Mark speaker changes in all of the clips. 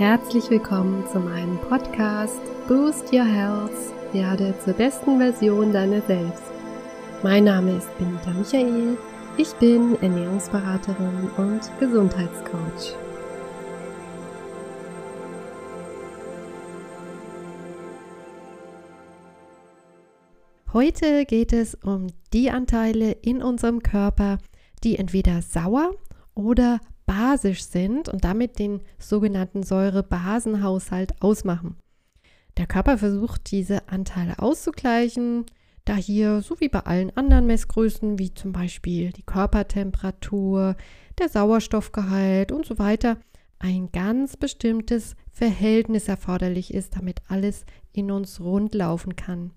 Speaker 1: Herzlich willkommen zu meinem Podcast Boost Your Health, werde zur besten Version deiner selbst. Mein Name ist Benita Michael, ich bin Ernährungsberaterin und Gesundheitscoach. Heute geht es um die Anteile in unserem Körper, die entweder sauer oder basisch sind und damit den sogenannten Säure-Basen-Haushalt ausmachen. Der Körper versucht, diese Anteile auszugleichen, da hier, so wie bei allen anderen Messgrößen, wie zum Beispiel die Körpertemperatur, der Sauerstoffgehalt und so weiter, ein ganz bestimmtes Verhältnis erforderlich ist, damit alles in uns rund laufen kann.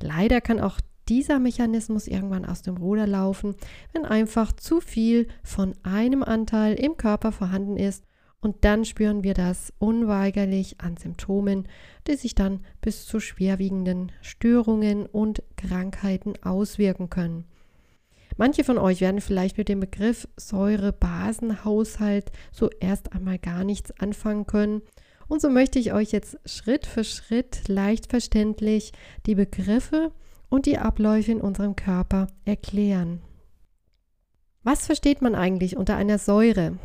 Speaker 1: Leider kann auch dieser Mechanismus irgendwann aus dem Ruder laufen, wenn einfach zu viel von einem Anteil im Körper vorhanden ist und dann spüren wir das unweigerlich an Symptomen, die sich dann bis zu schwerwiegenden Störungen und Krankheiten auswirken können. Manche von euch werden vielleicht mit dem Begriff Säure-Basen-Haushalt so erst einmal gar nichts anfangen können. Und so möchte ich euch jetzt Schritt für Schritt leicht verständlich die Begriffe und die Abläufe in unserem Körper erklären. Was versteht man eigentlich unter einer Säure?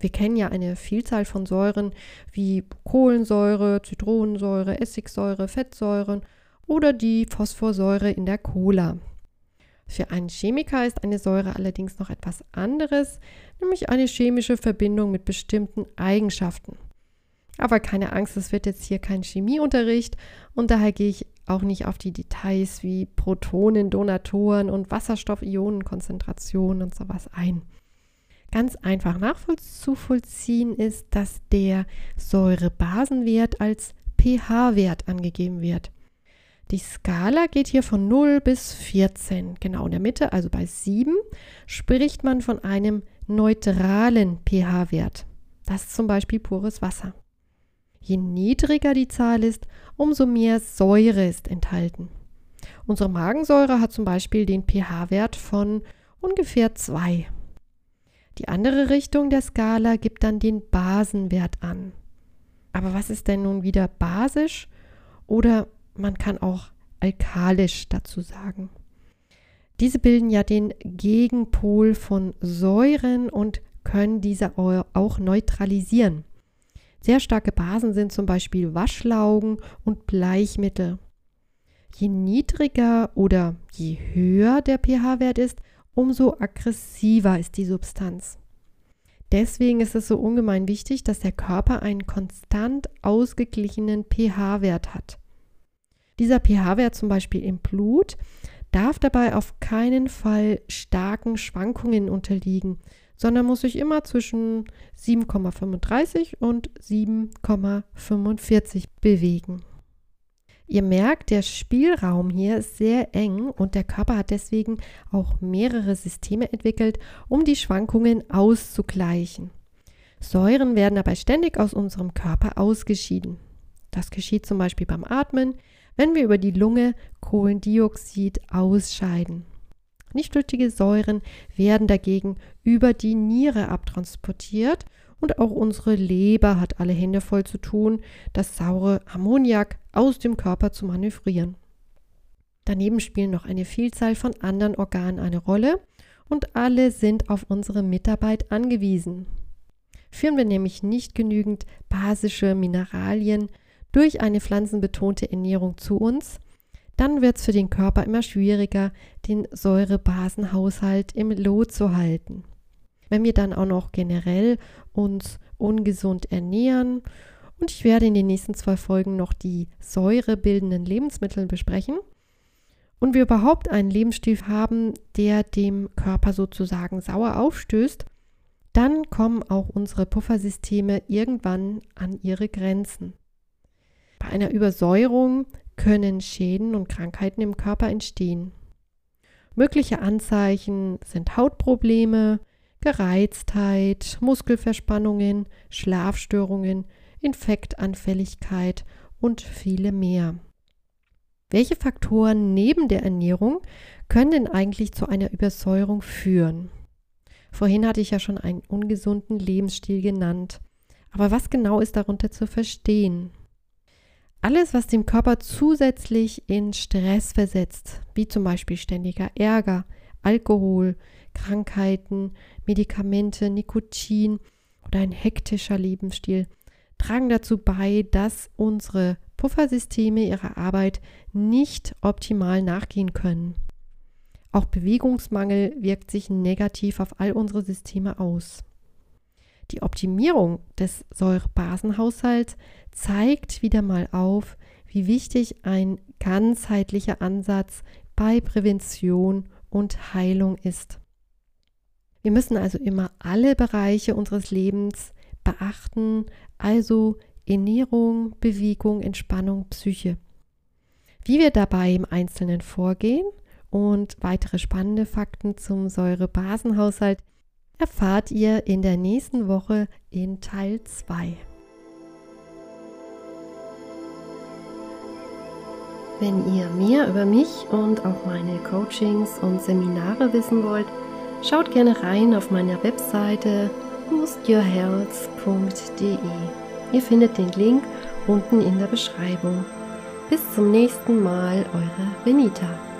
Speaker 1: Wir kennen ja eine Vielzahl von Säuren wie Kohlensäure, Zitronensäure, Essigsäure, Fettsäuren oder die Phosphorsäure in der Cola. Für einen Chemiker ist eine Säure allerdings noch etwas anderes, nämlich eine chemische Verbindung mit bestimmten Eigenschaften. Aber keine Angst, es wird jetzt hier kein Chemieunterricht und daher gehe ich auch nicht auf die Details wie Protonen, Donatoren und Wasserstoff-Ionenkonzentrationen und sowas ein. Ganz einfach nachzuvollziehen ist, dass der Säurebasenwert als pH-Wert angegeben wird. Die Skala geht hier von 0 bis 14. Genau in der Mitte, also bei 7, spricht man von einem neutralen pH-Wert. Das ist zum Beispiel pures Wasser. Je niedriger die Zahl ist, umso mehr Säure ist enthalten. Unsere Magensäure hat zum Beispiel den pH-Wert von ungefähr 2. Die andere Richtung der Skala gibt dann den Basenwert an. Aber was ist denn nun wieder basisch? Oder man kann auch alkalisch dazu sagen. Diese bilden ja den Gegenpol von Säuren und können diese auch neutralisieren. Sehr starke Basen sind zum Beispiel Waschlaugen und Bleichmittel. Je niedriger oder je höher der pH-Wert ist, umso aggressiver ist die Substanz. Deswegen ist es so ungemein wichtig, dass der Körper einen konstant ausgeglichenen pH-Wert hat. Dieser pH-Wert zum Beispiel im Blut darf dabei auf keinen Fall starken Schwankungen unterliegen, sondern muss sich immer zwischen 7,35 und 7,45 bewegen. Ihr merkt, der Spielraum hier ist sehr eng und der Körper hat deswegen auch mehrere Systeme entwickelt, um die Schwankungen auszugleichen. Säuren werden dabei ständig aus unserem Körper ausgeschieden. Das geschieht zum Beispiel beim Atmen, wenn wir über die Lunge Kohlendioxid ausscheiden. Nichtflüchtige Säuren werden dagegen über die Niere abtransportiert und auch unsere Leber hat alle Hände voll zu tun, das saure Ammoniak aus dem Körper zu manövrieren. Daneben spielen noch eine Vielzahl von anderen Organen eine Rolle und alle sind auf unsere Mitarbeit angewiesen. Führen wir nämlich nicht genügend basische Mineralien durch eine pflanzenbetonte Ernährung zu uns, dann wird es für den Körper immer schwieriger, den Säurebasenhaushalt im Lot zu halten. Wenn wir dann auch noch generell uns ungesund ernähren, und ich werde in den nächsten zwei Folgen noch die säurebildenden Lebensmittel besprechen, und wir überhaupt einen Lebensstil haben, der dem Körper sozusagen sauer aufstößt, dann kommen auch unsere Puffersysteme irgendwann an ihre Grenzen. Bei einer Übersäuerung können Schäden und Krankheiten im Körper entstehen. Mögliche Anzeichen sind Hautprobleme, Gereiztheit, Muskelverspannungen, Schlafstörungen, Infektanfälligkeit und viele mehr. Welche Faktoren neben der Ernährung können denn eigentlich zu einer Übersäuerung führen? Vorhin hatte ich ja schon einen ungesunden Lebensstil genannt. Aber was genau ist darunter zu verstehen? Alles, was dem Körper zusätzlich in Stress versetzt, wie zum Beispiel ständiger Ärger, Alkohol, Krankheiten, Medikamente, Nikotin oder ein hektischer Lebensstil, tragen dazu bei, dass unsere Puffersysteme ihrer Arbeit nicht optimal nachgehen können. Auch Bewegungsmangel wirkt sich negativ auf all unsere Systeme aus. Die Optimierung des Säurebasenhaushalts zeigt wieder mal auf, wie wichtig ein ganzheitlicher Ansatz bei Prävention und Heilung ist. Wir müssen also immer alle Bereiche unseres Lebens beachten, also Ernährung, Bewegung, Entspannung, Psyche. Wie wir dabei im Einzelnen vorgehen und weitere spannende Fakten zum Säurebasenhaushalt erfahrt ihr in der nächsten Woche in Teil 2. Wenn ihr mehr über mich und auch meine Coachings und Seminare wissen wollt, schaut gerne rein auf meiner Webseite boostyourhealth.de. Ihr findet den Link unten in der Beschreibung. Bis zum nächsten Mal, eure Benita.